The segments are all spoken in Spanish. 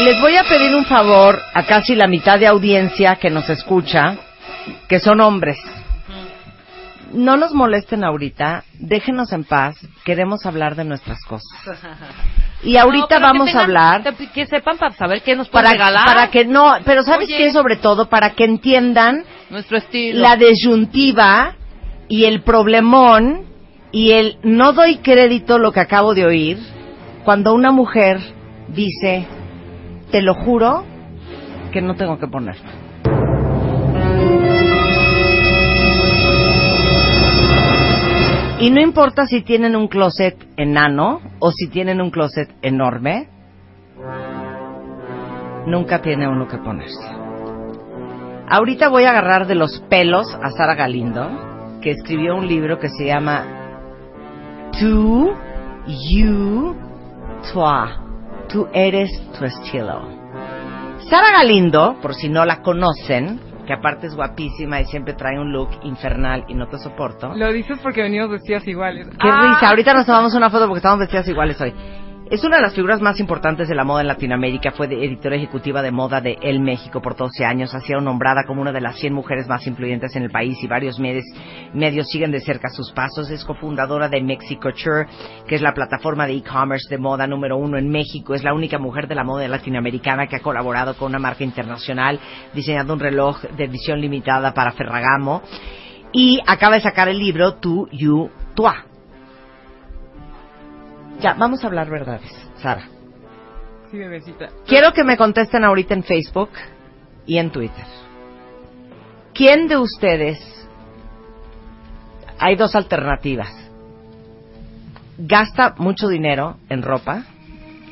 Les voy a pedir un favor a casi la mitad de audiencia que nos escucha, que son hombres. No nos molesten ahorita, déjenos en paz, queremos hablar de nuestras cosas. Y ahorita No, vamos a hablar Que sepan para saber qué nos pueden para, regalar. para que no, pero ¿sabes Oye. qué? Sobre todo para que entiendan Nuestro estilo. la disyuntiva y el problemón y el no doy crédito lo que acabo de oír cuando una mujer dice, te lo juro que no tengo que ponerlo. Y no importa si tienen un closet enano o si tienen un closet enorme, nunca tiene uno que ponerse. Ahorita voy a agarrar de los pelos a Sara Galindo, que escribió un libro que se llama Tú, You, Toi. Tú eres tu estilo. Sara Galindo, por si no la conocen, que aparte es guapísima y siempre trae un look infernal y no te soporto. Lo dices porque venimos vestidas iguales. Qué Ah. risa. Ahorita nos tomamos una foto porque estamos vestidas iguales hoy. Es una de las figuras más importantes de la moda en Latinoamérica. Fue de- editora ejecutiva de moda de El México por 12 años. Ha sido nombrada como una de las 100 mujeres más influyentes en el país y varios medios, medios siguen de cerca sus pasos. Es cofundadora de Mexicoture, que es la plataforma de e-commerce de moda número uno en México. Es la única mujer de la moda latinoamericana que ha colaborado con una marca internacional diseñando un reloj de edición limitada para Ferragamo. Y acaba de sacar el libro Tu, You, Toi. Ya, vamos a hablar verdades, Sara. Sí, bebecita. Quiero que me contesten ahorita en Facebook y en Twitter. ¿Quién de ustedes, hay dos alternativas, gasta mucho dinero en ropa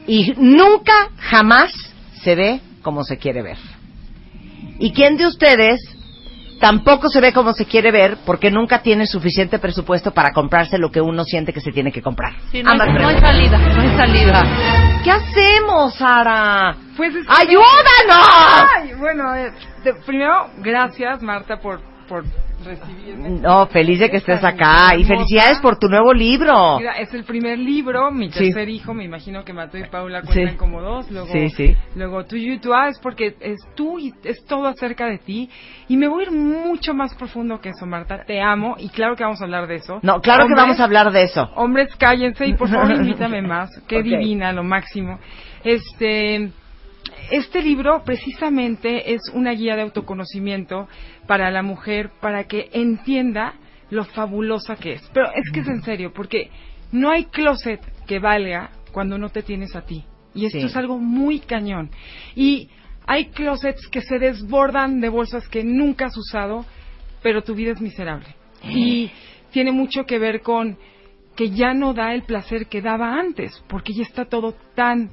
y nunca, jamás se ve como se quiere ver? ¿Y quién de ustedes tampoco se ve como se quiere ver porque nunca tiene suficiente presupuesto para comprarse lo que uno siente que se tiene que comprar? Sí, no, hay, Ambas no hay preguntas. salida, no hay salida. ¿Qué hacemos, Sara? Pues es que- ¡Ayúdanos! Ay, bueno, eh, de- primero, gracias, Marta, por, por. No, feliz de que estés acá y felicidades por tu nuevo libro. Mira, es el primer libro, mi Sí. tercer hijo, me imagino que Mateo y Paula cuentan Sí. como dos, luego, Sí, sí. luego tú y tú, ah, es porque es tú y es todo acerca de ti, y me voy a ir mucho más profundo que eso, Marta, te amo, y claro que vamos a hablar de eso. No, claro que vamos a hablar de eso. Hombres, cállense y por favor invítame más, qué divina, lo máximo. Este, este libro precisamente es una guía de autoconocimiento para la mujer, para que entienda lo fabulosa que es. Pero es que es en serio, porque no hay closet que valga cuando no te tienes a ti. Y esto Sí. es algo muy cañón. Y hay closets que se desbordan de bolsas que nunca has usado, pero tu vida es miserable. Y tiene mucho que ver con que ya no da el placer que daba antes, porque ya está todo tan,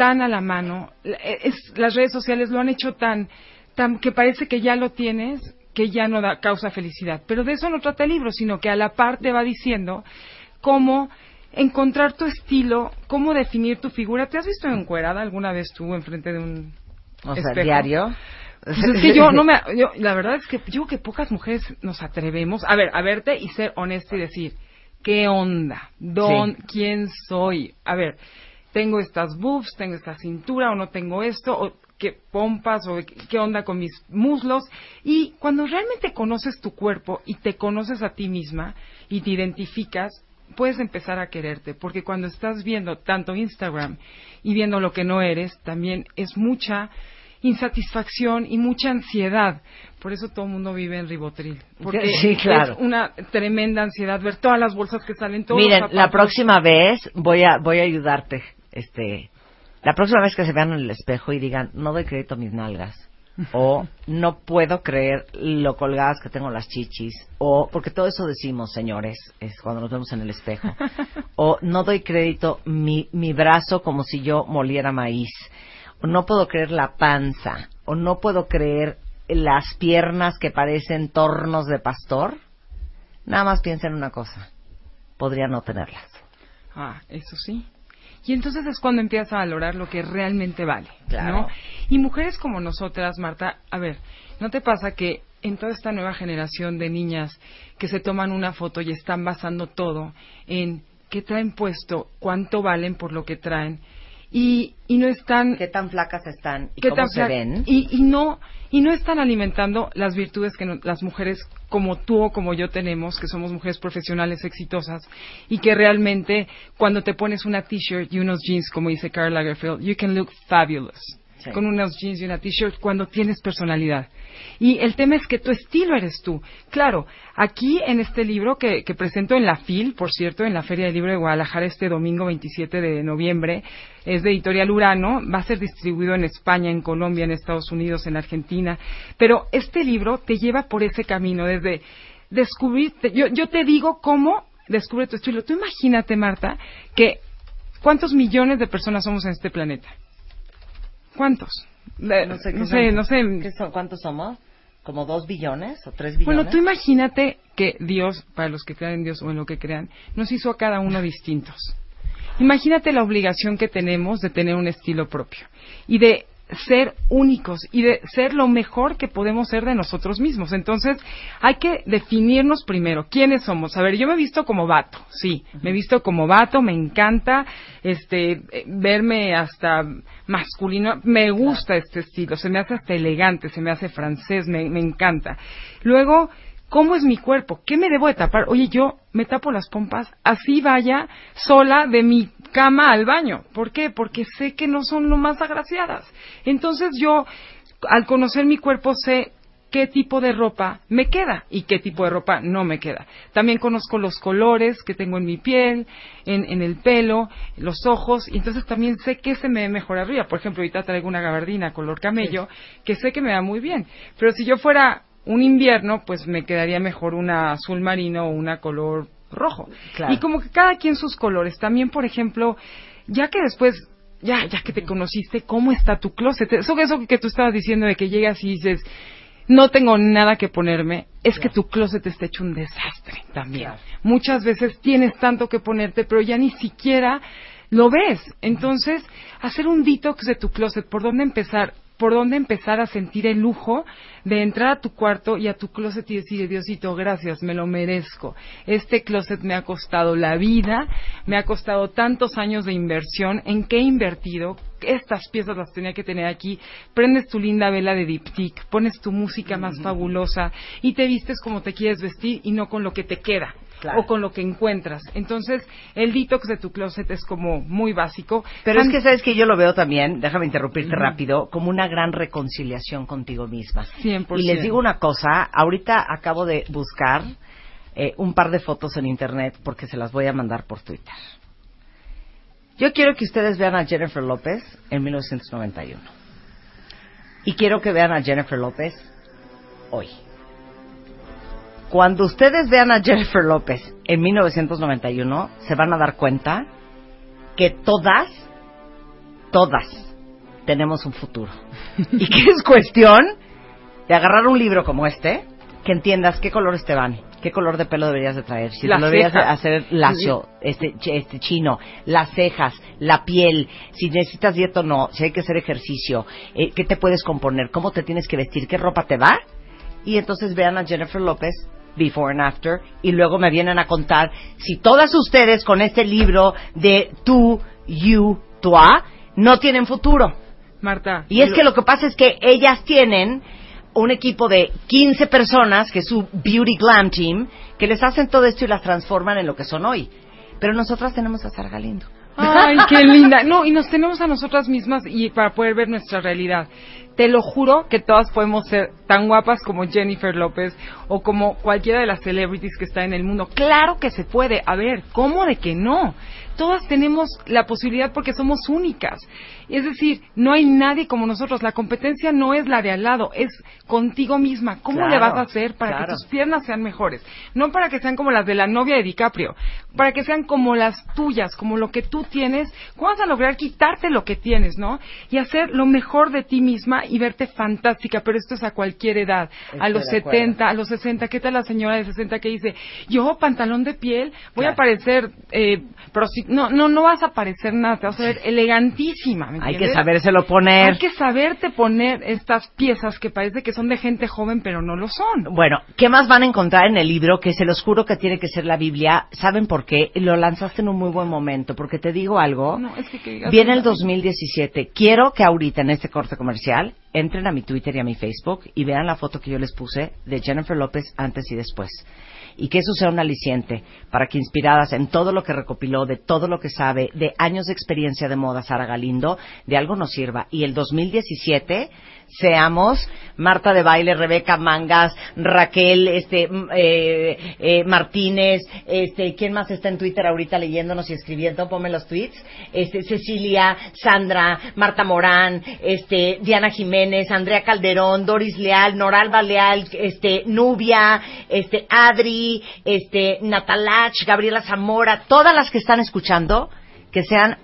tan a la mano. Es, las redes sociales lo han hecho tan, tan que parece que ya lo tienes, que ya no da, causa felicidad. Pero de eso no trata el libro, sino que a la par te va diciendo cómo encontrar tu estilo, cómo definir tu figura. ¿Te has visto encuerada alguna vez tú enfrente de un O sea, espejo? diario. Pues es que yo no me, yo, la verdad es que yo que pocas mujeres nos atrevemos a ver, a verte y ser honesta y decir, ¿qué onda? ¿Dón, Sí. ¿Quién soy? A ver, tengo estas boobs, tengo esta cintura o no tengo esto, o qué pompas o qué- onda con mis muslos. Y cuando realmente conoces tu cuerpo y te conoces a ti misma y te identificas, puedes empezar a quererte, porque cuando estás viendo tanto Instagram y viendo lo que no eres, también es mucha insatisfacción y mucha ansiedad. Por eso todo el mundo vive en ribotril. Porque Sí, claro. es una tremenda ansiedad ver todas las bolsas que salen, todos Miren, los la próxima vez voy a voy a ayudarte, este, la próxima vez que se vean en el espejo y digan, no doy crédito a mis nalgas, o no puedo creer lo colgadas que tengo las chichis, o porque todo eso decimos, señores, es cuando nos vemos en el espejo, o no doy crédito mi mi brazo como si yo moliera maíz, o no puedo creer la panza, o no puedo creer las piernas que parecen tornos de pastor. Nada más piensa en una cosa, podría no tenerlas. Ah, eso sí. Y entonces es cuando empiezas a valorar lo que realmente vale, Claro. ¿no? Y mujeres como nosotras, Marta, a ver, ¿no te pasa que en toda esta nueva generación de niñas que se toman una foto y están basando todo en qué traen puesto, cuánto valen por lo que traen y, y no están qué tan flacas están y qué cómo tan se ven. y, y no y no están alimentando las virtudes que no- las mujeres como tú o como yo tenemos que somos mujeres profesionales exitosas y que realmente cuando te pones una t-shirt y unos jeans como dice Karl Lagerfeld you can look fabulous Con unos jeans y una t-shirt cuando tienes personalidad y el tema es que tu estilo eres tú claro aquí en este libro que, que presento en la FIL por cierto en la Feria del Libro de Guadalajara este domingo 27 de noviembre es de Editorial Urano, va a ser distribuido en España, en Colombia, en Estados Unidos, en Argentina, pero este libro te lleva por ese camino desde descubrir, yo, yo te digo cómo descubre tu estilo. Tú imagínate, Marta, que cuántos millones de personas somos en este planeta. ¿Cuántos? No sé, qué no sé, no sé. ¿qué son? ¿Cuántos somos? ¿Como dos billones o tres billones? Bueno, tú imagínate que Dios, para los que crean en Dios o en lo que crean, nos hizo a cada uno distintos. Imagínate la obligación que tenemos de tener un estilo propio y de ser únicos y de ser lo mejor que podemos ser de nosotros mismos. Entonces, hay que definirnos primero quiénes somos. A ver, yo me he visto como vato, sí, me he visto como vato, me encanta este eh, verme hasta masculino, me gusta este estilo, se me hace hasta elegante, se me hace francés, me, me encanta. Luego, ¿Cómo es mi cuerpo? ¿Qué me debo de tapar? Oye, yo me tapo las pompas, así vaya sola de mi cama al baño. ¿Por qué? Porque sé que no son lo más agraciadas. Entonces yo, al conocer mi cuerpo, sé qué tipo de ropa me queda y qué tipo de ropa no me queda. También conozco los colores que tengo en mi piel, en, en el pelo, los ojos, y entonces también sé qué se me ve mejor arriba. Por ejemplo, ahorita traigo una gabardina color camello, que sé que me va muy bien. Pero si yo fuera un invierno, pues me quedaría mejor una azul marino o una color rojo. Claro. Y como que cada quien sus colores. También, por ejemplo, ya que después, ya, ya que te conociste, ¿cómo está tu closet? Eso, eso que tú estabas diciendo de que llegas y dices, no tengo nada que ponerme, es que tu closet está hecho un desastre también. Claro. Muchas veces tienes tanto que ponerte, pero ya ni siquiera lo ves. Entonces, hacer un detox de tu closet, ¿por dónde empezar? Por dónde empezar a sentir el lujo de entrar a tu cuarto y a tu closet y decir, Diosito, gracias, me lo merezco. Este closet me ha costado la vida, me ha costado tantos años de inversión, en qué he invertido, estas piezas las tenía que tener aquí, prendes tu linda vela de diptyque, pones tu música más fabulosa y te vistes como te quieres vestir y no con lo que te queda. Claro. o con lo que encuentras. Entonces, el detox de tu closet es como muy básico. Pero es que sabes que yo lo veo también, déjame interrumpirte rápido, como una gran reconciliación contigo misma. 100%. Y les digo una cosa, ahorita acabo de buscar eh, un par de fotos en internet porque se las voy a mandar por Twitter. Yo quiero que ustedes vean a Jennifer López en 1991. Y quiero que vean a Jennifer López hoy. Cuando ustedes vean a Jennifer López en 1991, se van a dar cuenta que todas, todas tenemos un futuro. y que es cuestión de agarrar un libro como este, que entiendas qué colores te van, qué color de pelo deberías de traer, si te lo deberías de hacer lacio, este, este chino, las cejas, la piel, si necesitas dieta o no, si hay que hacer ejercicio, eh, qué te puedes componer, cómo te tienes que vestir, qué ropa te va, y entonces vean a Jennifer López before and after y luego me vienen a contar si todas ustedes con este libro de tú, you, toi no tienen futuro. Marta. Y es que lo que pasa es que ellas tienen un equipo de 15 personas, que es su Beauty Glam Team, que les hacen todo esto y las transforman en lo que son hoy. Pero nosotras tenemos a Sara Galindo. Ay, qué linda. No, y nos tenemos a nosotras mismas y para poder ver nuestra realidad. te lo juro que todas podemos ser tan guapas como Jennifer López o como cualquiera de las celebrities que está en el mundo. Claro que se puede. A ver, ¿cómo de que no? Todas tenemos la posibilidad porque somos únicas. Es decir, no hay nadie como nosotros. La competencia no es la de al lado, es contigo misma. ¿Cómo le vas a hacer para claro. que tus piernas sean mejores? No para que sean como las de la novia de DiCaprio, para que sean como las tuyas, como lo que tú tienes. ¿Cómo vas a lograr quitarte lo que tienes, no? Y hacer lo mejor de ti misma y verte fantástica, pero esto es a cualquier edad. a los de acuerdo. 70, a los 60, ¿qué tal la señora de 60 que dice, yo pantalón de piel, voy Claro. a parecer, eh, no, no, no vas a parecer nada, te vas a ver elegantísima, ¿me Hay que sabérselo poner. Hay que saberte poner estas piezas que parece que son de gente joven, pero no lo son. Bueno, ¿qué más van a encontrar en el libro? Que se los juro que tiene que ser la Biblia. ¿Saben por qué? Lo lanzaste en un muy buen momento. Porque te digo algo. No, es que que digas Viene el una- 2017. Quiero que ahorita en este corte comercial entren a mi Twitter y a mi Facebook y vean la foto que yo les puse de Jennifer López antes y después. Y que eso sea un aliciente para que inspiradas en todo lo que recopiló, de todo lo que sabe, de años de experiencia de moda Sara Galindo, de algo nos sirva. Y el 2017 seamos Marta de Baile, Rebeca Mangas, Raquel este, m- eh, eh, Martínez, este, ¿quién más está en Twitter ahorita leyéndonos y escribiendo? Ponme los tweets. Este, Cecilia, Sandra, Marta Morán, este, Diana Jiménez, Andrea Calderón, Doris Leal, Noralba Leal, este, Nubia, este, Adri, este, Natalach, Gabriela Zamora, todas las que están escuchando, que sean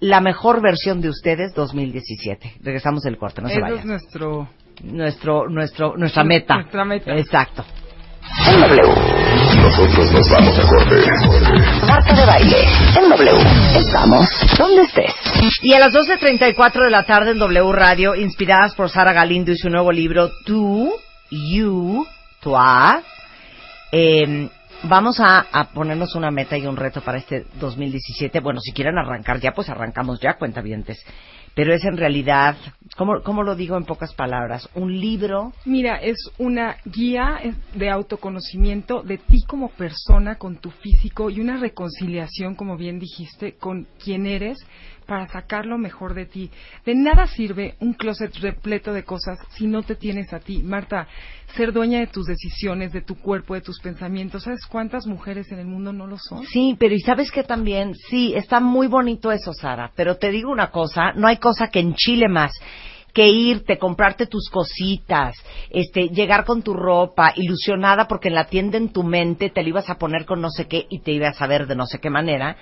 la mejor versión de ustedes 2017. Regresamos del corte, no se Eso vayan es nuestro... nuestro, nuestro, nuestra meta. Nuestra meta. Exacto. Nosotros nos vamos a corte. Marta de baile. En W. Estamos donde estés. Y a las 12.34 de la tarde en W Radio, inspiradas por Sara Galindo y su nuevo libro, Tú, You, Toi, eh, vamos a, a ponernos una meta y un reto para este 2017. Bueno, si quieren arrancar ya, pues arrancamos ya, cuentavientes. Pero es en realidad, ¿cómo, ¿cómo lo digo en pocas palabras? Un libro Mira, es una guía de autoconocimiento de ti como persona, con tu físico y una reconciliación, como bien dijiste, con quién eres para sacar lo mejor de ti. De nada sirve un closet repleto de cosas si no te tienes a ti. Marta, ser dueña de tus decisiones, de tu cuerpo, de tus pensamientos. ¿Sabes cuántas mujeres en el mundo no lo son? Sí, pero y sabes que también, sí, está muy bonito eso, Sara, pero te digo una cosa, no hay cosa que enchile más que irte, comprarte tus cositas, este, llegar con tu ropa, ilusionada porque en la tienda en tu mente te la ibas a poner con no sé qué y te ibas a ver de no sé qué manera,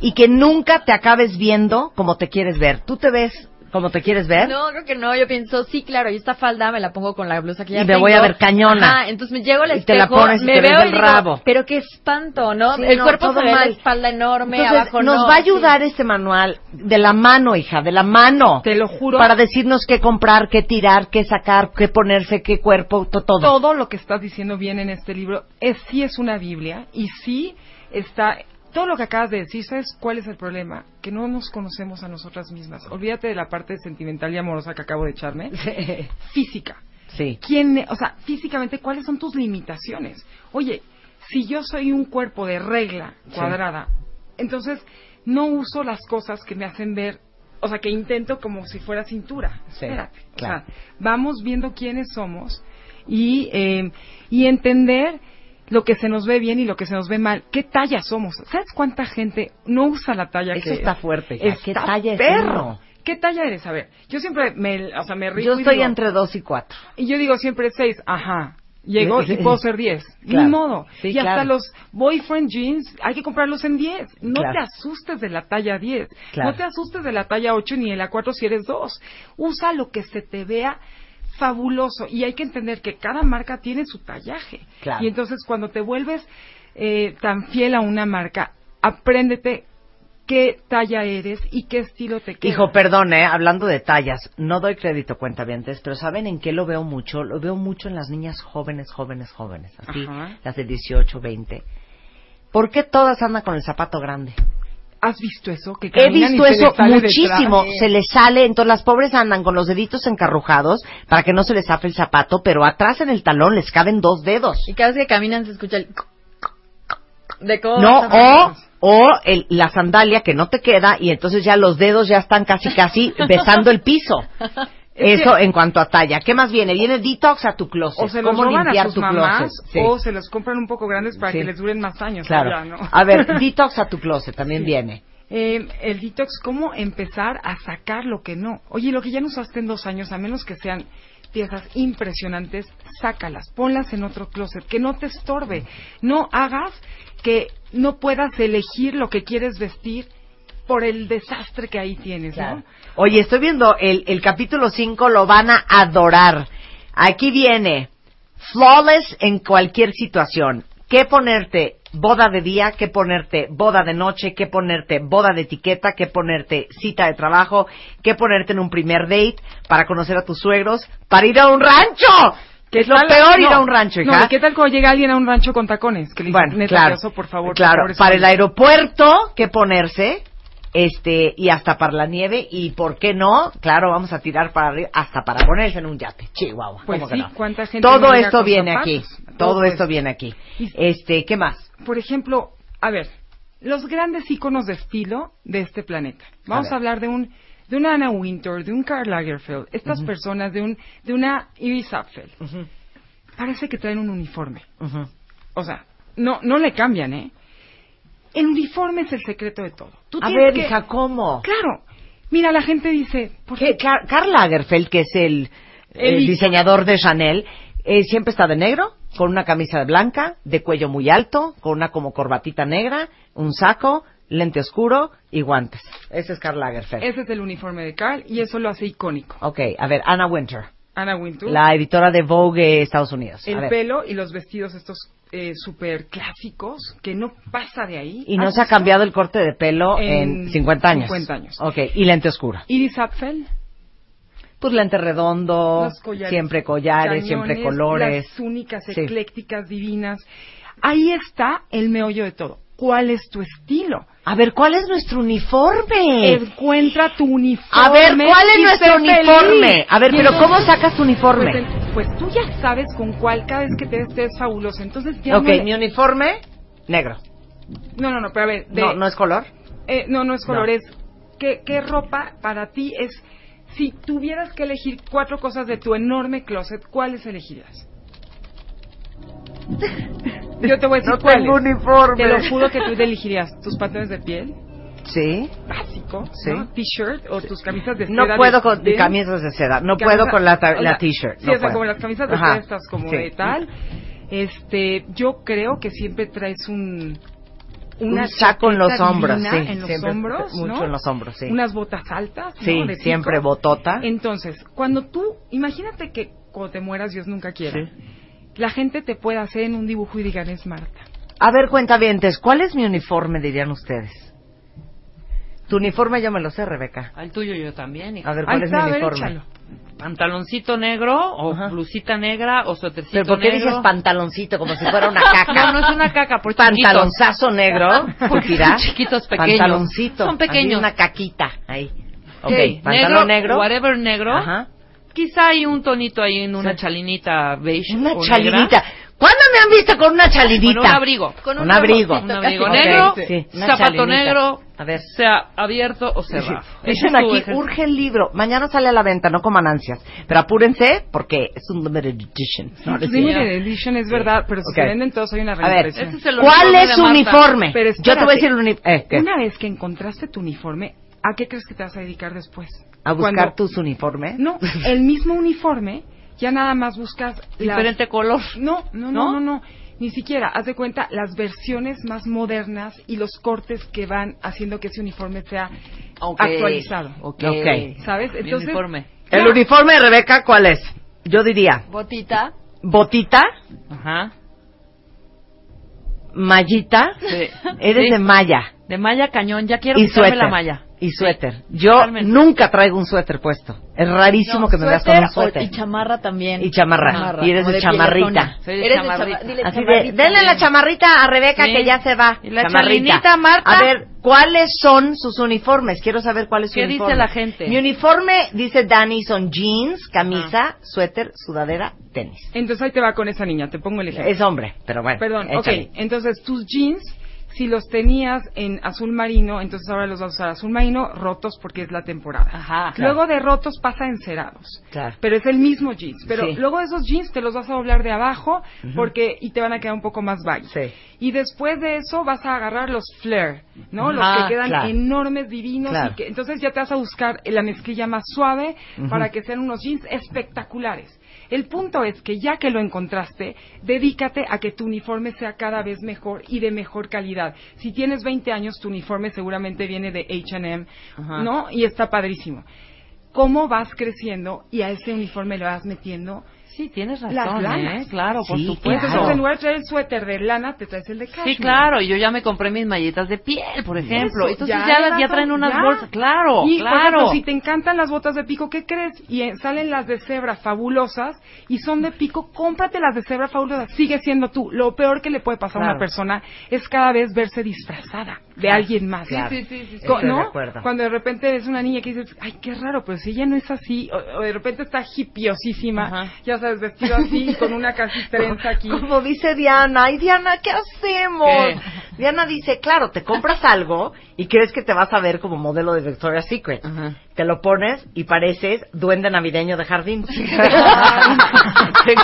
y que nunca te acabes viendo como te quieres ver. ¿Tú te ves como te quieres ver? No, creo que no. Yo pienso, sí, claro, y esta falda me la pongo con la blusa que ya Y me tengo. voy a ver cañona. Ajá, entonces me llego al Y te la pones y me te veo del y digo, rabo. pero qué espanto, ¿no? Sí, el no, cuerpo se ve, mal. la espalda enorme, Entonces, abajo nos no. va a sí. ayudar este manual de la mano, hija, de la mano. Te lo juro. Para decirnos qué comprar, qué tirar, qué sacar, qué ponerse, qué cuerpo, to- todo. todo lo que estás diciendo bien en este libro es sí es una Biblia y sí está todo lo que acabas de decir, ¿sabes cuál es el problema? Que no nos conocemos a nosotras mismas. Olvídate de la parte sentimental y amorosa que acabo de echarme. Física. Sí. ¿Quién, o sea, físicamente, ¿cuáles son tus limitaciones? Oye, si yo soy un cuerpo de regla cuadrada, entonces no uso las cosas que me hacen ver, o sea, que intento como si fuera cintura. Sí, Espérate. claro. O sea, vamos viendo quiénes somos y, eh, y entender lo que se nos ve bien y lo que se nos ve mal. ¿Qué talla somos? ¿Sabes cuánta gente no usa la talla Eso que está es? fuerte. ¿Qué Está talla es perro. ¿Qué talla eres? A ver, yo siempre me, o sea, me río Yo y estoy digo- entre dos y cuatro. y yo digo siempre seis, ajá. Llego Sí. y puedo ser diez. Claro. Ni modo. Sí, y hasta claro. los boyfriend jeans hay que comprarlos en diez. No Claro. te asustes de la talla diez. Claro. No te asustes de la talla ocho ni de la cuatro si eres dos. Usa lo que se te vea fabuloso. Y hay que entender que cada marca tiene su tallaje. Claro. Y entonces cuando te vuelves eh, tan fiel a una marca, apréndete qué talla eres y qué estilo te queda. Hijo, perdón, eh, hablando de tallas, no doy crédito cuentavientes, pero ¿saben en qué lo veo mucho? Lo veo mucho en las niñas jóvenes, jóvenes, jóvenes, así, Ajá. las de 18, 20. ¿Por qué todas andan con el zapato grande? ¿Has visto eso? Que He y visto se eso muchísimo, detrás. se les sale, entonces las pobres andan con los deditos encarrujados para que no se les zafe el zapato, pero atrás en el talón les caben dos dedos. Y cada vez que caminan se escucha el... De cómo No, o, o el- la sandalia que no te queda y entonces ya los dedos ya están casi casi besando el piso. Es Eso que- en cuanto a talla. ¿Qué más viene? Viene detox a tu closet. o se los ¿Cómo roban limpiar a tu mamás closet? O se los compran un poco grandes para que les duren más años. Claro. ya, ¿no? A ver, detox a tu closet también viene. Eh, el detox, ¿cómo empezar a sacar lo que no? Oye, lo que ya no usaste en dos años, a menos que sean piezas impresionantes, sácalas, ponlas en otro closet, que no te estorbe. No hagas que no puedas elegir lo que quieres vestir por el desastre que ahí tienes, ¿no? Oye, estoy viendo el, el capítulo 5, lo van a adorar. Aquí viene, flawless en cualquier situación. ¿Qué ponerte boda de día? ¿Qué ponerte boda de noche? ¿Qué ponerte boda de etiqueta? ¿Qué ponerte cita de trabajo? ¿Qué ponerte en un primer date para conocer a tus suegros? ¿Para ir a un rancho? Que es lo peor ir a un rancho, No, hija. ¿y ¿qué tal cuando llega alguien a un rancho con tacones? Que le Bueno, claro, por favor, por claro, favor, para el no". aeropuerto que ponerse, este, y hasta para la nieve, y por qué no, claro, vamos a tirar para arriba, hasta para ponerse en un yate, Chihuahua. Pues ¿cómo que no? ¿cuánta gente Todo llega esto viene aquí, todo, esto viene aquí. Este, ¿qué más? Por ejemplo, a ver, los grandes íconos de estilo de este planeta. Vamos a, hablar de un de una Anna Wintour, de un Karl Lagerfeld, estas personas de un de una Iris Apfel. Parece que traen un uniforme. O sea, no no le cambian, ¿eh? El uniforme es el secreto de todo. Tú A ver, que- hija, ¿cómo? Claro. Mira, la gente dice, ¿por ¿Qué? Car- Karl Lagerfeld, que es el, el El diseñador de Chanel, eh, siempre está de negro, con una camisa blanca, de cuello muy alto, con una como corbatita negra, un saco, lente oscuro y guantes. Ese es Karl Lagerfeld. Ese es el uniforme de Karl y eso lo hace icónico. Ok, a ver, Anna Winter, Anna Wintour. la editora de Vogue Estados Unidos. A el ver. pelo y los vestidos estos eh, súper clásicos que no pasa de ahí. Y no ¿Has se ha cambiado el corte de pelo en, En 50 años. 50 años. Ok, y lente oscura. Iris Apfel. Pues lente redondo, los collares, siempre collares, siempre cañones, colores. Las túnicas Sí. eclécticas divinas. Ahí está el meollo de todo. ¿Cuál es tu estilo? A ver, ¿cuál es nuestro uniforme? Encuentra tu uniforme. A ver, ¿cuál es nuestro feliz. uniforme? A ver, pero no- ¿cómo sacas tu uniforme? Pues, pues tú ya sabes con cuál cada vez que te ves fabuloso. Entonces ya ok, no, le- mi uniforme, negro. no, no, no, pero a ver. de- No, no es color. Eh, no, no es No. color, es ¿qué, qué ropa para ti es... Si tuvieras que elegir cuatro cosas de tu enorme closet, ¿cuáles elegirías? Yo te voy a decir No cuáles. tengo uniforme. Te lo juro que tú elegirías tus pantalones de piel, Sí. básico, Sí. ¿no? T-shirt o tus camisas de seda. No puedo con de- camisas de seda. No camisa- puedo con la, la t-shirt. Sí, no o sea, como las camisas de Ajá. fiestas, como Sí. de tal. Este, yo creo que siempre traes un una Un saco en los hombros, sí. en los siempre- hombros, Mucho ¿no? en los hombros, sí. Unas botas altas, ¿no? Sí, pico. siempre botota. Entonces, cuando tú, imagínate que cuando te mueras, Dios nunca quiera, la gente te puede hacer en un dibujo y digan es Marta. A ver, cuentavientes, ¿cuál es mi uniforme, dirían ustedes? Tu uniforme yo me lo sé, Rebeca. Al tuyo yo también. hija. A ver, ¿cuál Ahí es está, mi ver, uniforme? Pantaloncito negro o Ajá. blusita negra o suétercito ¿Pero por qué negro. dices pantaloncito como si fuera una caca? No, no es una caca, por. Pantalonzazo negro, Porque son chiquitos, pequeños. Pantaloncito. Son pequeños. así una caquita ahí. Ok, Sí, pantalón negro. Whatever negro. Ajá. Quizá hay un tonito ahí en una Sí. chalinita beige. Una o chalinita. negra. ¿Cuándo me han visto con una chalinita? Con un abrigo. Con un abrigo. Un abrigo negro, sí, zapato chalinita. negro, A ver. sea abierto o cerrado. Ese Dicen aquí, ejercicio. urge el libro. Mañana sale a la venta, no coman ansias. Pero apúrense porque es un limited edition. No, Limited edition es verdad, pero si se venden todos hay una A ver, reimpresión. Ese es el ¿cuál es su uniforme? Pero Yo te voy a decir el uniforme. Eh. Una vez que encontraste tu uniforme, ¿a qué crees que te vas a dedicar después? ¿A buscar Cuando- tus uniformes? No, el mismo uniforme, ya nada más buscas las- Diferente color. No, no, no, ¿No? no, no, Ni siquiera, haz de cuenta las versiones más modernas y los cortes que van haciendo que ese uniforme sea actualizado. Ok. Ok. ¿Sabes? Mi Entonces, uniforme. El Ya. uniforme de Rebeca, ¿cuál es? Yo diría, Botita. botita, Ajá. mallita, Sí. eres Sí. de malla De malla cañón. Ya quiero y quitarme suéter. la malla. Y suéter. Yo totalmente. nunca traigo un suéter puesto. Es rarísimo No, que me veas con un suéter. Y chamarra también. Y chamarra. Y eres de piel chamarrita. Soy de Eres chamarrita. de chama- dile Así de, denle la chamarrita a Rebeca Sí. que ya se va. Y la Chamarrita. Marta. A ver, ¿cuáles son sus uniformes? Quiero saber cuál es su ¿Qué dice uniforme. la gente? Mi uniforme, dice Dani, son jeans, camisa, suéter, sudadera, tenis. entonces ahí te va con esa niña, te pongo el ejemplo. Es hombre, pero bueno. Perdón, échale. ok. Entonces, tus jeans Si los tenías en azul marino, entonces ahora los vas a usar azul marino rotos porque es la temporada. Ajá. Luego de rotos pasa a encerados. Claro. Pero es el mismo jeans. Pero Sí. luego esos jeans te los vas a doblar de abajo porque y te van a quedar un poco más baggy. Sí. Y después de eso vas a agarrar los flare, ¿no? Los que quedan claro. enormes, divinos. Y que, entonces ya te vas a buscar la mezclilla más suave para que sean unos jeans espectaculares. El punto es que ya que lo encontraste, dedícate a que tu uniforme sea cada vez mejor y de mejor calidad. Si tienes 20 años, tu uniforme seguramente viene de H&M. ¿no? Y está padrísimo. ¿Cómo vas creciendo y a ese uniforme le vas metiendo Sí, tienes Las razón, lanas. ¿eh? Claro, por Sí, supuesto. Entonces, Claro. en lugar de traer el suéter de lana, te traes el de cashmere. Sí, claro, y yo ya me compré mis mallitas de piel, por ejemplo. Eso, Entonces ya las- ya traen unas ya. bolsas. Claro, Y, por claro. ejemplo, si te encantan las botas de pico, ¿qué crees? Y eh, salen las de cebra fabulosas y son de pico, cómprate las de cebra fabulosas. Sigue siendo tú. Lo peor que le puede pasar a Claro. una persona es cada vez verse disfrazada de alguien más. Claro. Sí, sí, sí, de ¿No? acuerdo. Cuando de repente ves una niña que dices, ay, qué raro, pero si ella no es así, o, o de repente está hipiosísima, Ajá. ya sabes, vestido así, con una casi trenza aquí. Como dice Diana, y Diana, ¿qué hacemos? ¿Qué? Diana dice, claro, te compras algo y crees que te vas a ver como modelo de Victoria's Secret. Ajá. Te lo pones y pareces duende navideño de jardín.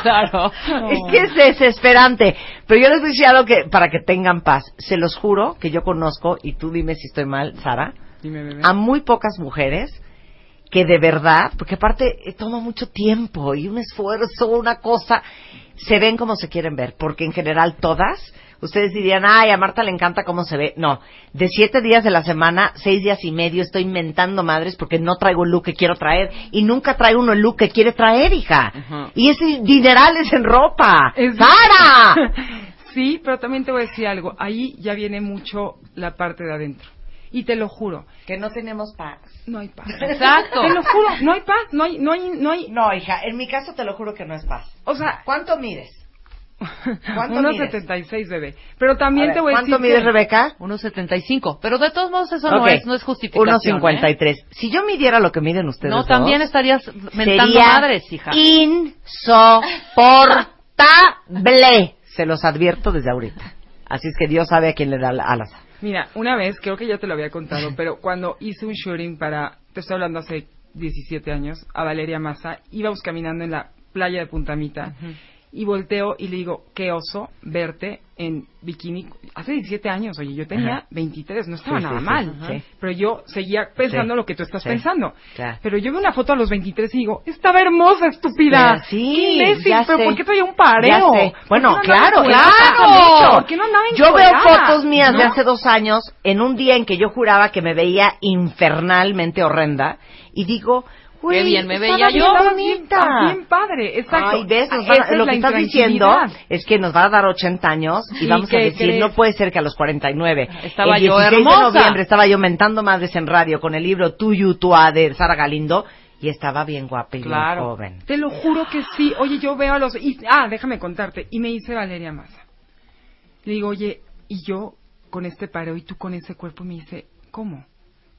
Claro. Es que es desesperante. Pero yo les voy a decir algo que, para que tengan paz. Se los juro que yo conozco, y tú dime si estoy mal, Sara, Dime, a muy pocas mujeres que de verdad, porque aparte eh, toma mucho tiempo y un esfuerzo, una cosa, se ven como se quieren ver, porque en general todas, ustedes dirían, ay, a Marta le encanta cómo se ve. No, de siete días de la semana, seis días y medio estoy inventando madres porque no traigo el look que quiero traer y nunca trae uno el look que quiere traer, hija. Y ese dineral es en ropa. Es- ¡Sara! Sí, pero también te voy a decir algo. Ahí ya viene mucho la parte de adentro. Y te lo juro, Que no tenemos paz. no hay paz. Exacto. Te lo juro, no hay paz, no hay, no hay, no hay. No, hija, en mi caso te lo juro que no es paz. O sea, ¿Cuánto mides? ¿Cuánto unos mides? 76, bebé. Pero también A ver, te voy a ¿Cuánto decir. mides, que- Rebeca? 1.75. Pero de todos modos eso no Ok. es, no es justificación. 1.53. Si yo midiera lo que miden ¿eh? ustedes No, dos, también estarías mentando sería madres, hija. insoportable. Se los advierto desde ahorita. Así es que Dios sabe a quién le da alas. Mira, una vez, creo que ya te lo había contado, pero cuando hice un shooting para, te estoy hablando hace 17 años, a Valeria Massa, íbamos caminando en la playa de Puntamita y volteo y le digo, qué oso verte en bikini. Hace 17 años, oye, yo tenía Ajá. 23, no estaba Sí, nada sí, mal. Sí. Pero yo seguía pensando Sí. lo que tú estás Sí. pensando. Claro. Pero yo veo una foto a los 23 y digo, estaba hermosa, estúpida. Sí, ya pero sé. ¿por qué traía un pareo? Ya sé. ¿Por Bueno, no claro, claro. ¿Por qué no andaba Yo veo fotos mías de hace dos años en un día en que yo juraba que me veía infernalmente horrenda y digo, güey, Qué bien me veía yo. bonita. bien padre, exacto. Ay, ves, nos Ah, es lo la que estás diciendo es que nos van a dar 80 años y ¿Y vamos a decir, crees? no puede ser que a los 49. Estaba el yo 16 hermosa. de noviembre estaba yo mentando madres en radio con el libro Tuyo, Tua de Sara Galindo y estaba bien guapa y Claro. bien joven. Te lo juro que sí. Oye, yo veo a los... y- ah, déjame contarte. Y me dice Valeria Massa. Le digo, oye, y yo con este pareo y tú con ese cuerpo. Y me dice, ¿cómo?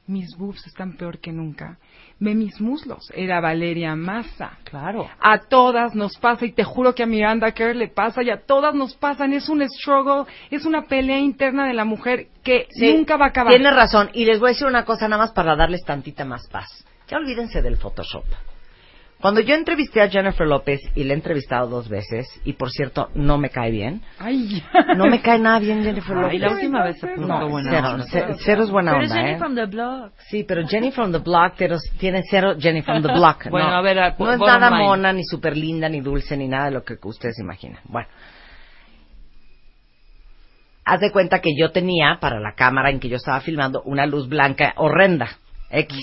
Mis boobs están peor que nunca. Ve mis muslos. Era Valeria Massa. Claro. A todas nos pasa, y te juro que a Miranda Kerr le pasa, y a todas nos pasan. Es un struggle, es una pelea interna de la mujer que Sí, nunca va a acabar. Tienes razón. Y les voy a decir una cosa nada más para darles tantita más paz. Ya olvídense del Photoshop. Cuando yo entrevisté a Jennifer López y la he entrevistado dos veces, y por cierto, no me cae bien. Ay, No me cae nada bien Jennifer Ay, López. la última vez se puso No, buena cero, onda. ce- cero es buena Pero onda, Jenny ¿eh? from the block. Sí, pero Jenny from the Block pero tiene cero Jenny from the Block. Bueno, no. a ver, a- no es nada line. mona, ni súper linda, ni dulce, ni nada de lo que ustedes imaginan. Bueno. Haz de cuenta que yo tenía, para la cámara en que yo estaba filmando, una luz blanca horrenda. X.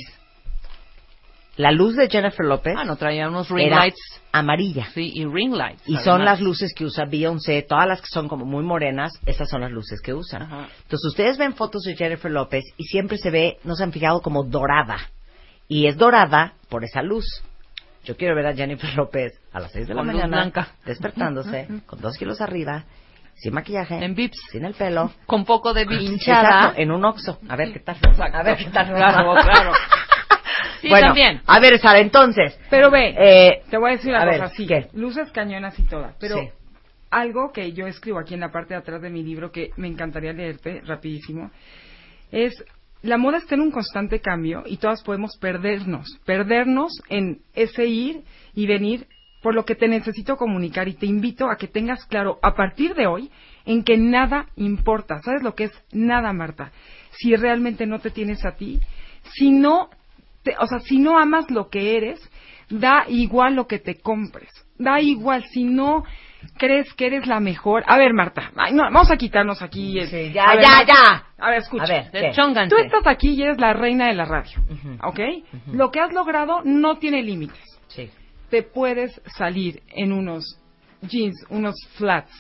La luz de Jennifer López Ah, no, traía unos ring era lights. amarilla. Sí, y ring lights. Y son además. las luces que usa Beyoncé, todas las que son como muy morenas, esas son las luces que usan. Ajá. Entonces ustedes ven fotos de Jennifer López y siempre se ve, no se han fijado, como dorada. Y es dorada por esa luz. Yo quiero ver a Jennifer López a las 6 de la Con mañana, blanca. despertándose, con dos kilos arriba, sin maquillaje, En Vips. sin el pelo, Con poco de hinchada, hinchada. en un oxo. A ver qué tal. Exacto. A ver qué tal. Claro, claro. Sí, bueno, también. a ver, Sara, entonces, Pero ve, eh, te voy a decir una a cosa ver, así. ¿qué? Luces cañonas y todas. Pero Sí. algo que yo escribo aquí en la parte de atrás de mi libro que me encantaría leerte rapidísimo es la moda está en un constante cambio y todas podemos perdernos, perdernos en ese ir y venir por lo que te necesito comunicar y te invito a que tengas claro a partir de hoy en que nada importa. ¿Sabes lo que es nada, Marta? Si realmente no te tienes a ti, si no, te- o sea, si no amas lo que eres, da igual lo que te compres. Da igual si no crees que eres la mejor. A ver, Marta, ay, no, vamos a quitarnos aquí. el- Sí, ya, a ver, ya, Marta, ya. A ver, escucha. A ver, ¿qué? Deschónganse. Tú estás aquí y eres la reina de la radio, ¿ok? Lo que has logrado no tiene límites. Sí. Te puedes salir en unos jeans, unos flats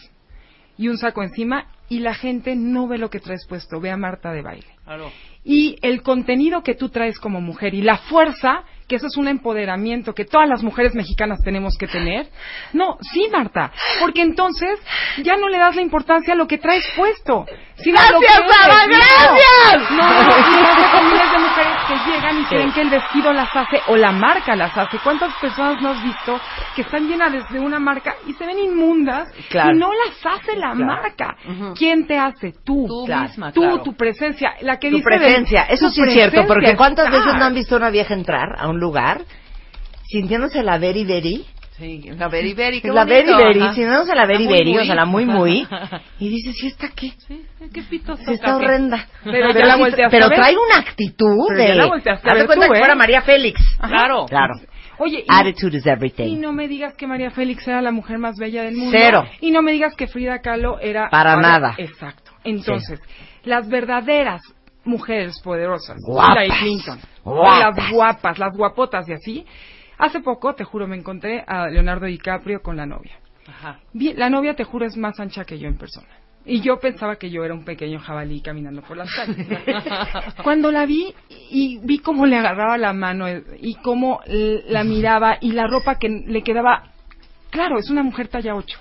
y un saco encima y la gente no ve lo que traes puesto, ve a Marta de baile. Claro. Y el contenido que tú traes como mujer y la fuerza, que eso es un empoderamiento que todas las mujeres mexicanas tenemos que tener. No, sí, Marta, porque entonces ya no le das la importancia a lo que traes puesto. ¡Gracias, Sara, gracias! No, no, no, miles de mujeres que llegan y creen que el vestido las hace o la marca las hace. ¿Cuántas personas no has visto que están llenas de una marca y se ven inmundas Claro. y no las hace la marca? ¿Quién te hace? Tú. Tú Claro. misma, Tú, claro. tu presencia, la que Tu dice de- presencia, eso tu sí es cierto, porque ¿cuántas veces no han visto a una vieja entrar a un lugar sintiéndose la very very? Sí, la very, very, qué la bonito, very very, ajá. sintiéndose la very La very, o sea, la muy muy, y dices, ¿y esta qué? Sí, qué pito Sí, está horrenda. Pero ya la sí- volteaste pero trae una actitud Pero de... ya la volteaste a Haz de ver cuenta tú, que ¿eh? fuera María Félix. Claro. Claro. Oye, y, Attitude is y everything. no me digas que María Félix era la mujer más bella del mundo. Cero. Y no me digas que Frida Kahlo era... Para nada. Exacto. Entonces, las verdaderas mujeres poderosas, Guapas. Hillary Clinton, Guapas. las guapas, las guapotas y así, hace poco, te juro, me encontré a Leonardo DiCaprio con la novia. Ajá. La novia, te juro, es más ancha que yo en persona. Y yo pensaba que yo era un pequeño jabalí caminando por las calles. Cuando la vi y vi cómo le agarraba la mano eh, y cómo la miraba y la ropa que le quedaba... Claro, es una mujer talla 8.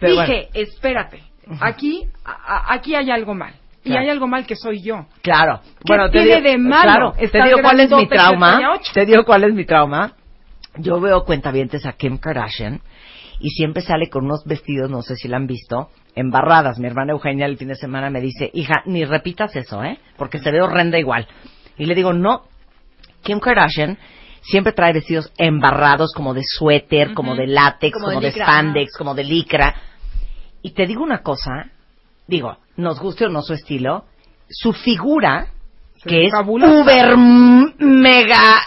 Pero Dije, espérate, aquí, a- aquí hay algo mal. Y hay algo mal que soy yo. Claro. ¿Qué Bueno, te tiene digo, de malo Claro, te digo cuál es mi trauma. Te digo cuál es mi trauma. Yo veo cuentavientes a Kim Kardashian y siempre sale con unos vestidos, no sé si la han visto, embarradas. Mi hermana Eugenia el fin de semana me dice, hija, ni repitas eso, ¿eh? Porque se ve horrenda igual. Y le digo, no, Kim Kardashian siempre trae vestidos embarrados como de suéter, como de látex, Como como, de de, licra, spandex, como de licra. Y te digo una cosa, digo, nos guste o no su estilo, su figura, Se que es fabulosa. uber mega,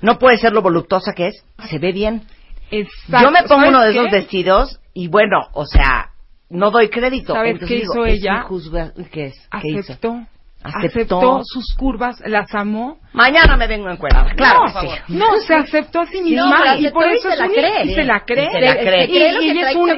no puede ser lo voluptuosa que es, se ve bien. Exacto. Yo me pongo ¿Sabes uno de qué? esos vestidos y bueno, o sea, no doy crédito. ¿Sabes Entonces qué digo, hizo es ella? ¿Qué es? ¿Qué hizo? Aceptó. Aceptó. Aceptó sus curvas, las amó. Mañana me vengo encuerada, claro no, sí. no, se aceptó a sí misma pero y por y eso se es la cree. y se la cree. Y se la cree. Se cree ella trae es un-.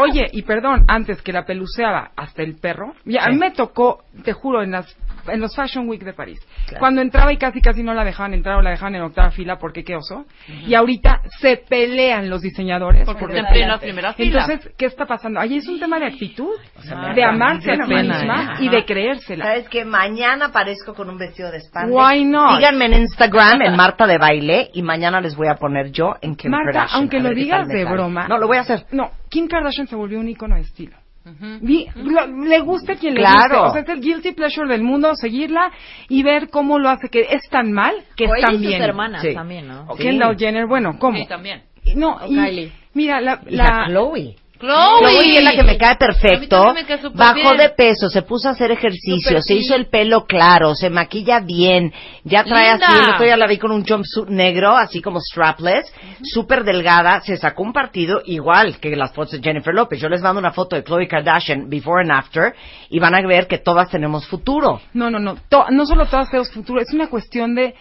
Oye, y perdón, antes que la peluceaba hasta el perro, ya, a mí Sí. me tocó, te juro, en las en los Fashion Week de París. Cuando entraba y casi casi no la dejaban entrar o la dejaban en octava fila porque qué oso. Y ahorita se pelean los diseñadores. Porque por está en plena primera fila. Entonces, ¿qué está pasando? Ahí es un tema de actitud, Ah, de amarse a sí misma ¿eh? y de creérsela. ¿Sabes que Mañana aparezco con un vestido de spandex. Why not? Síganme en Instagram, en Marta de Baile, y mañana les voy a poner yo en Kim Marta, Kardashian. aunque lo digas de sale. broma. No, lo voy a hacer. No, Kim Kardashian se volvió un icono de estilo. Ujú. Vi- lo- le gusta a quien le Claro. guste. O sea, es el guilty pleasure del mundo seguirla y ver cómo lo hace, que es tan mal que O es tan y sus bien. hermanas Sí. también, ¿no? O Kendall Jenner, bueno, ¿cómo? Sí, también. No, O y Kylie. mira, la, la Chloe. Chloe. Chloe es la que me cae perfecto. Me cae Bajó bien. de peso, se puso a hacer ejercicio, se hizo el pelo claro, se maquilla bien, ya trae Linda. así, el otro día la vi con un jumpsuit negro, así como strapless, súper delgada, se sacó un partido igual que las fotos de Jennifer López. Yo les mando una foto de Chloe Kardashian, before and after, y van a ver que todas tenemos futuro. No, no, no. To- no solo todas tenemos futuro, es una cuestión de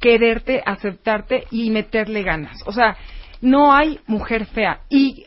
quererte, aceptarte y meterle ganas. O sea, no hay mujer fea. Y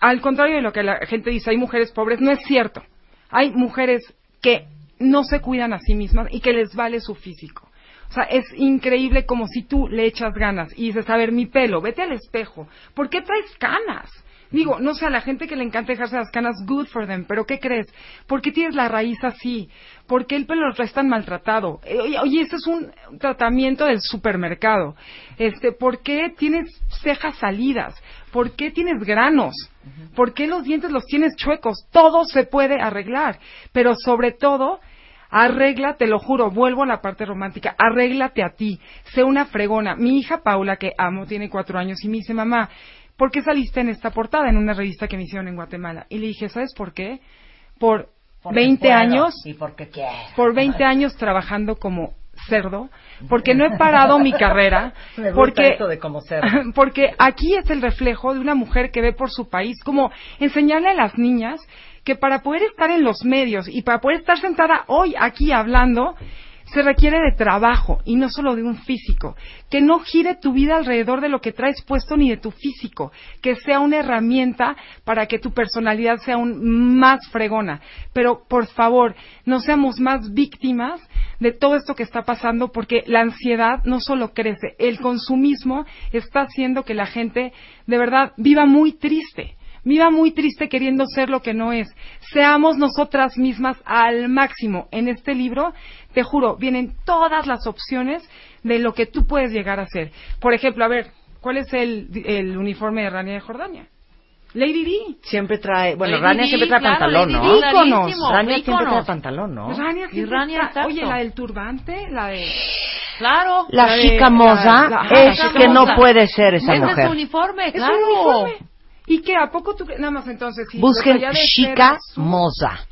al contrario de lo que la gente dice, hay mujeres pobres, no es cierto. Hay mujeres que no se cuidan a sí mismas y que les vale su físico. O sea, es increíble como si tú le echas ganas y dices, a ver, mi pelo, vete al espejo. ¿Por qué traes canas? Digo, no sé, a la gente que le encanta dejarse las canas, good for them, pero ¿qué crees? ¿Por qué tienes la raíz así? ¿Por qué el pelo lo traes tan maltratado? Eh, Oye, oye, es un tratamiento del supermercado. Este, ¿Por qué tienes cejas salidas? ¿Por qué tienes granos? ¿Por qué los dientes los tienes chuecos? Todo se puede arreglar, pero sobre todo, arregla, te lo juro, vuelvo a la parte romántica, arréglate a ti, sé una fregona. Mi hija Paula, que amo, tiene cuatro años y me dice, mamá, ¿por qué saliste en esta portada en una revista que me hicieron en Guatemala? Y le dije, ¿sabes por qué? Por 20 años Y porque quiero. por 20 años trabajando como cerdo, porque no he parado mi carrera, Me gusta porque esto de como porque aquí es el reflejo de una mujer que ve por su país, como enseñarle a las niñas que para poder estar en los medios y para poder estar sentada hoy aquí hablando, se requiere de trabajo y no solo de un físico. Que no gire tu vida alrededor de lo que traes puesto ni de tu físico. Que sea una herramienta para que tu personalidad sea aún más fregona. Pero, por favor, no seamos más víctimas de todo esto que está pasando porque la ansiedad no solo crece, el consumismo está haciendo que la gente de verdad viva muy triste. Viva muy triste queriendo ser lo que no es. Seamos nosotras mismas al máximo. En este libro, te juro, vienen todas las opciones de lo que tú puedes llegar a ser. Por ejemplo, a ver, ¿cuál es el, el uniforme de Rania de Jordania? Lady D. Siempre trae, bueno, Lady Rania Di, siempre trae claro, pantalón, Lady ¿no? Di, Íconos. Rania siempre trae íconos. pantalón, ¿no? Rania siempre Rania, está- exacto. Oye, la del turbante, la de... Claro. La La de- chica moza la- la- es la que no puede ser esa Ese es mujer. su uniforme, Es claro. un uniforme. ¿Y qué? ¿A poco tú Nada más entonces... sí, Busquen Chica su- Moza,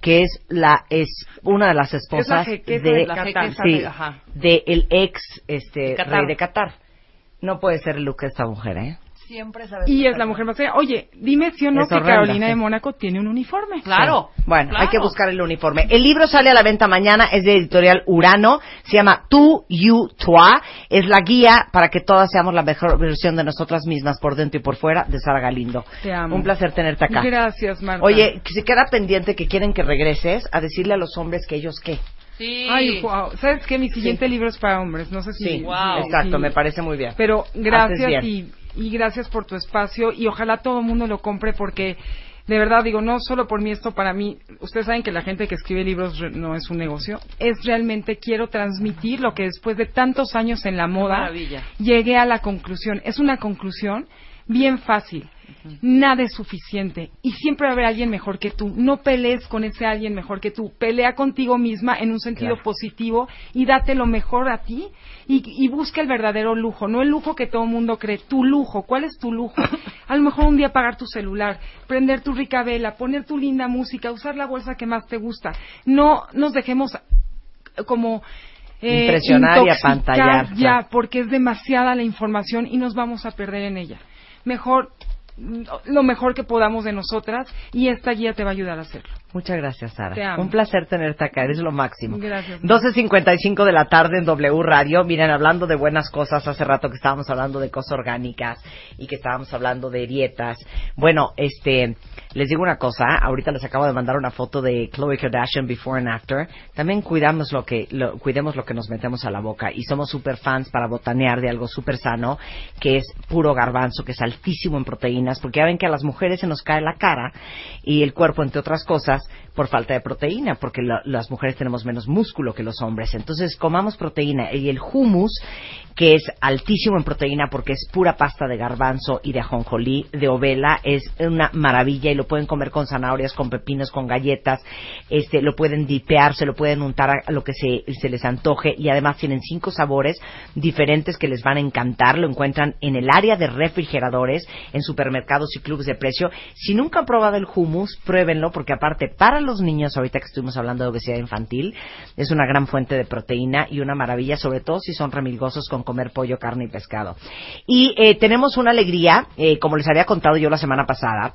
que es la es una de las esposas jequeza de, de La Qatar. sí, de- de el ex este rey de Qatar. No puede ser el look de esta mujer, ¿eh? Siempre sabes. Y es la mujer más fea. Oye, dime si o no Es que horrenda, Carolina sí. de Mónaco tiene un uniforme. Claro. Bueno, claro. hay que buscar el uniforme. El libro sale a la venta mañana, es de editorial Urano, se llama Tu, You, Toi, es la guía para que todas seamos la mejor versión de nosotras mismas por dentro y por fuera de Sara Galindo. Te amo. Un placer tenerte acá. Gracias, Marta. Oye, que se queda pendiente que quieren que regreses a decirle a los hombres que ellos qué. Sí. Ay, wow. ¿Sabes qué? Mi siguiente libro es para hombres. No sé si... Sí, Wow. exacto, sí. me parece muy bien. Pero gracias bien. y, y gracias por tu espacio y ojalá todo el mundo lo compre porque de verdad digo, no solo por mí esto para mí, ustedes saben que la gente que escribe libros no es un negocio, es realmente quiero transmitir lo que después de tantos años en la moda maravilla. llegué a la conclusión. Es una conclusión bien fácil. Nada es suficiente y siempre va a haber alguien mejor que tú. No pelees con ese alguien mejor que tú. Pelea contigo misma en un sentido Claro. positivo y date lo mejor a ti y, y busca el verdadero lujo, no el lujo que todo el mundo cree, tu lujo. ¿Cuál es tu lujo? A lo mejor un día apagar tu celular, prender tu rica vela, poner tu linda música, usar la bolsa que más te gusta. No nos dejemos como eh, Impresionar y apantallar, ya porque es demasiada la información y nos vamos a perder en ella. Mejor lo mejor que podamos de nosotras y esta guía te va a ayudar a hacerlo. Muchas gracias, Sara. Un placer tenerte acá, eres lo máximo. Gracias. 12.55 de la tarde en W Radio. Miren, hablando de buenas cosas, hace rato que estábamos hablando de cosas orgánicas y que estábamos hablando de dietas. Bueno, este, les digo una cosa, ahorita les acabo de mandar una foto de Khloe Kardashian before and after. También cuidamos lo que, lo- cuidemos lo que nos metemos a la boca y somos super fans para botanear de algo súper sano, que es puro garbanzo, que es altísimo en proteínas, porque ya ven que a las mujeres se nos cae la cara y el cuerpo, entre otras cosas, por falta de proteína, porque la- las mujeres tenemos menos músculo que los hombres. Entonces, comamos proteína. Y el hummus, que es altísimo en proteína porque es pura pasta de garbanzo y de ajonjolí, de ovela, es una maravilla y lo pueden comer con zanahorias, con pepinos, con galletas, este, lo pueden dipear, se lo pueden untar a lo que se, se les antoje y además tienen cinco sabores diferentes que les van a encantar. Lo encuentran en el área de refrigeradores, en supermercados y clubes de precio. Si nunca han probado el hummus, pruébenlo porque aparte para los niños, ahorita que estuvimos hablando de obesidad infantil, es una gran fuente de proteína y una maravilla, sobre todo si son remilgosos con comer pollo, carne y pescado. Y eh, tenemos una alegría, eh, como les había contado yo la semana pasada,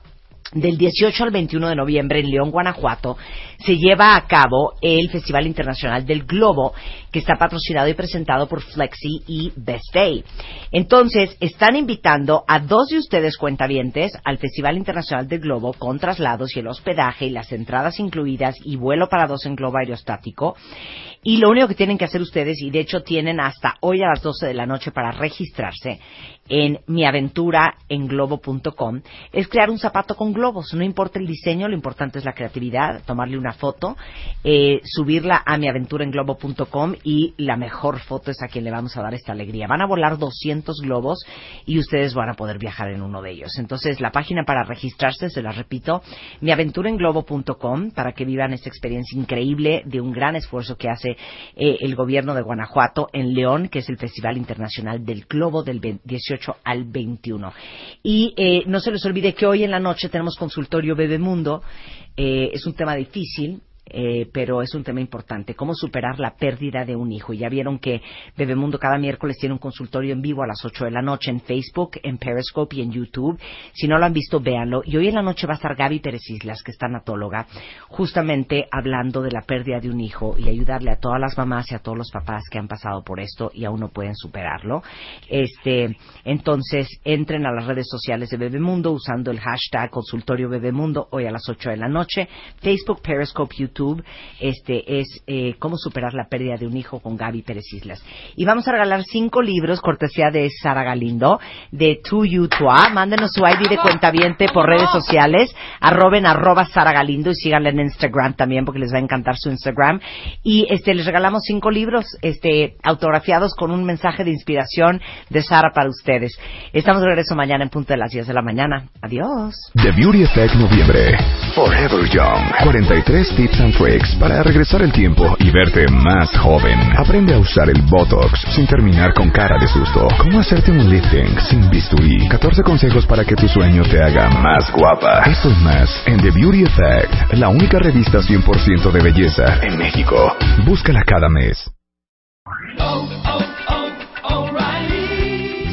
del 18 al 21 de noviembre en León, Guanajuato, se lleva a cabo el Festival Internacional del Globo, que está patrocinado y presentado por Flexi y Best Day. Entonces, están invitando a dos de ustedes cuentavientes al Festival Internacional del Globo con traslados y el hospedaje y las entradas incluidas y vuelo para dos en globo aerostático. Y lo único que tienen que hacer ustedes, y de hecho tienen hasta hoy a las 12 de la noche para registrarse en miaventuraenglobo.com, es crear un zapato con globo globos. No importa el diseño, lo importante es la creatividad, tomarle una foto, eh, subirla a miaventurenglobo.com y la mejor foto es a quien le vamos a dar esta alegría. Van a volar 200 globos y ustedes van a poder viajar en uno de ellos. Entonces, la página para registrarse, se la repito, miaventurenglobo.com para que vivan esta experiencia increíble de un gran esfuerzo que hace eh, el gobierno de Guanajuato en León, que es el Festival Internacional del Globo del 18 al 21. Y eh, no se les olvide que hoy en la noche tenemos consultorio Bebemundo. Eh, es un tema difícil, eh, pero es un tema importante, cómo superar la pérdida de un hijo. Ya vieron que Bebemundo cada miércoles tiene un consultorio en vivo a las 8 de la noche en Facebook, en Periscope y en YouTube. Si no lo han visto, véanlo. Y hoy en la noche va a estar Gaby Pérez Islas, que es tanatóloga, justamente hablando de la pérdida de un hijo y ayudarle a todas las mamás y a todos los papás que han pasado por esto y aún no pueden superarlo. Este, entonces, entren a las redes sociales de Bebemundo usando el hashtag consultorio Bebemundo hoy a las 8 de la noche. Facebook, Periscope, YouTube este es eh, cómo superar la pérdida de un hijo con Gaby Pérez Islas. Y vamos a regalar cinco libros cortesía de Sara Galindo de Tu You Toi. Mándenos su ID de cuentaviente por redes sociales, arroben arroba Sara Galindo y síganle en Instagram también porque les va a encantar su Instagram. Y este les regalamos cinco libros este autografiados con un mensaje de inspiración de Sara para ustedes. Estamos de regreso mañana en punto de las 10 de la mañana. Adiós. The Beauty Effect Noviembre. Forever Young. 43 tips and para regresar el tiempo y verte más joven. Aprende a usar el Botox sin terminar con cara de susto. Cómo hacerte un lifting sin bisturí. 14 consejos para que tu sueño te haga más guapa. Esto es más en The Beauty Effect, la única revista 100% de belleza en México. Búscala cada mes.